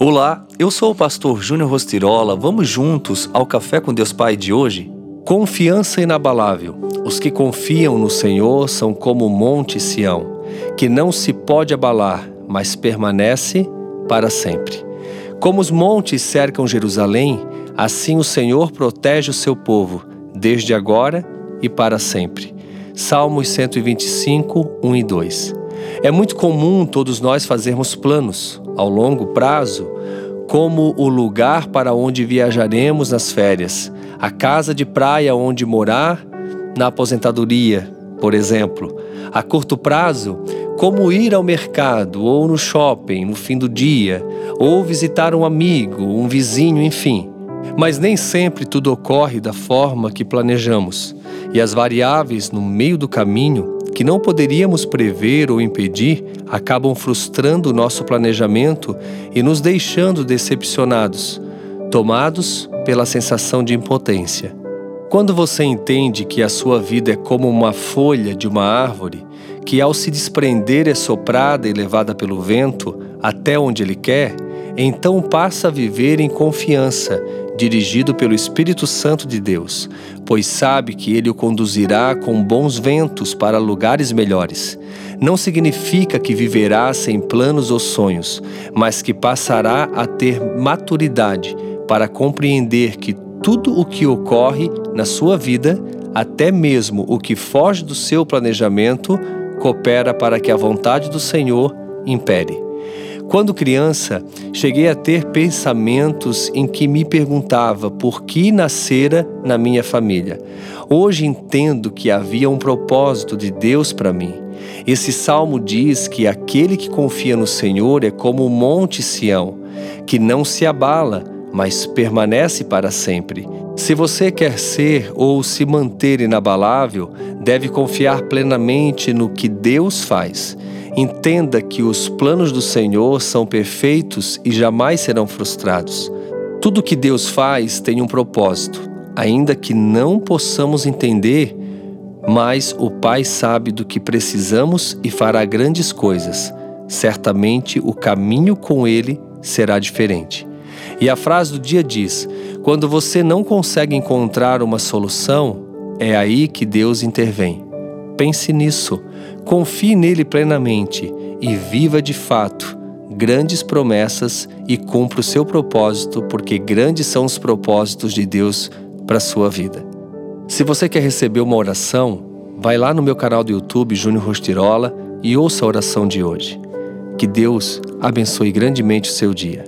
Olá, eu sou o pastor Júnior Rostirola. Vamos juntos ao Café com Deus Pai de hoje? Confiança inabalável. Os que confiam no Senhor são como o monte Sião, que não se pode abalar, mas permanece para sempre. Como os montes cercam Jerusalém, assim o Senhor protege o seu povo, desde agora e para sempre. Salmos 125, 1 e 2. É muito comum todos nós fazermos planos ao longo prazo, como o lugar para onde viajaremos nas férias, a casa de praia onde morar na aposentadoria, por exemplo. A curto prazo, como ir ao mercado ou no shopping no fim do dia, ou visitar um amigo, um vizinho, enfim. Mas nem sempre tudo ocorre da forma que planejamos, e as variáveis no meio do caminho que não poderíamos prever ou impedir acabam frustrando o nosso planejamento e nos deixando decepcionados, tomados pela sensação de impotência. Quando você entende que a sua vida é como uma folha de uma árvore, que ao se desprender é soprada e levada pelo vento até onde ele quer, então passa a viver em confiança, dirigido pelo Espírito Santo de Deus, pois sabe que ele o conduzirá com bons ventos para lugares melhores. Não significa que viverá sem planos ou sonhos, mas que passará a ter maturidade para compreender que tudo o que ocorre na sua vida, até mesmo o que foge do seu planejamento, coopera para que a vontade do Senhor impere. Quando criança, cheguei a ter pensamentos em que me perguntava por que nascera na minha família. Hoje entendo que havia um propósito de Deus para mim. Esse salmo diz que aquele que confia no Senhor é como o monte Sião, que não se abala, mas permanece para sempre. Se você quer ser ou se manter inabalável, deve confiar plenamente no que Deus faz Entenda que os planos do Senhor são perfeitos e jamais serão frustrados. Tudo que Deus faz tem um propósito, ainda que não possamos entender, mas o Pai sabe do que precisamos e fará grandes coisas. Certamente o caminho com Ele será diferente. E a frase do dia diz: quando você não consegue encontrar uma solução, é aí que Deus intervém. Pense nisso, confie nele plenamente e viva de fato grandes promessas e cumpra o seu propósito, porque grandes são os propósitos de Deus para a sua vida. Se você quer receber uma oração, vai lá no meu canal do YouTube Júnior Rostirola e ouça a oração de hoje. Que Deus abençoe grandemente o seu dia.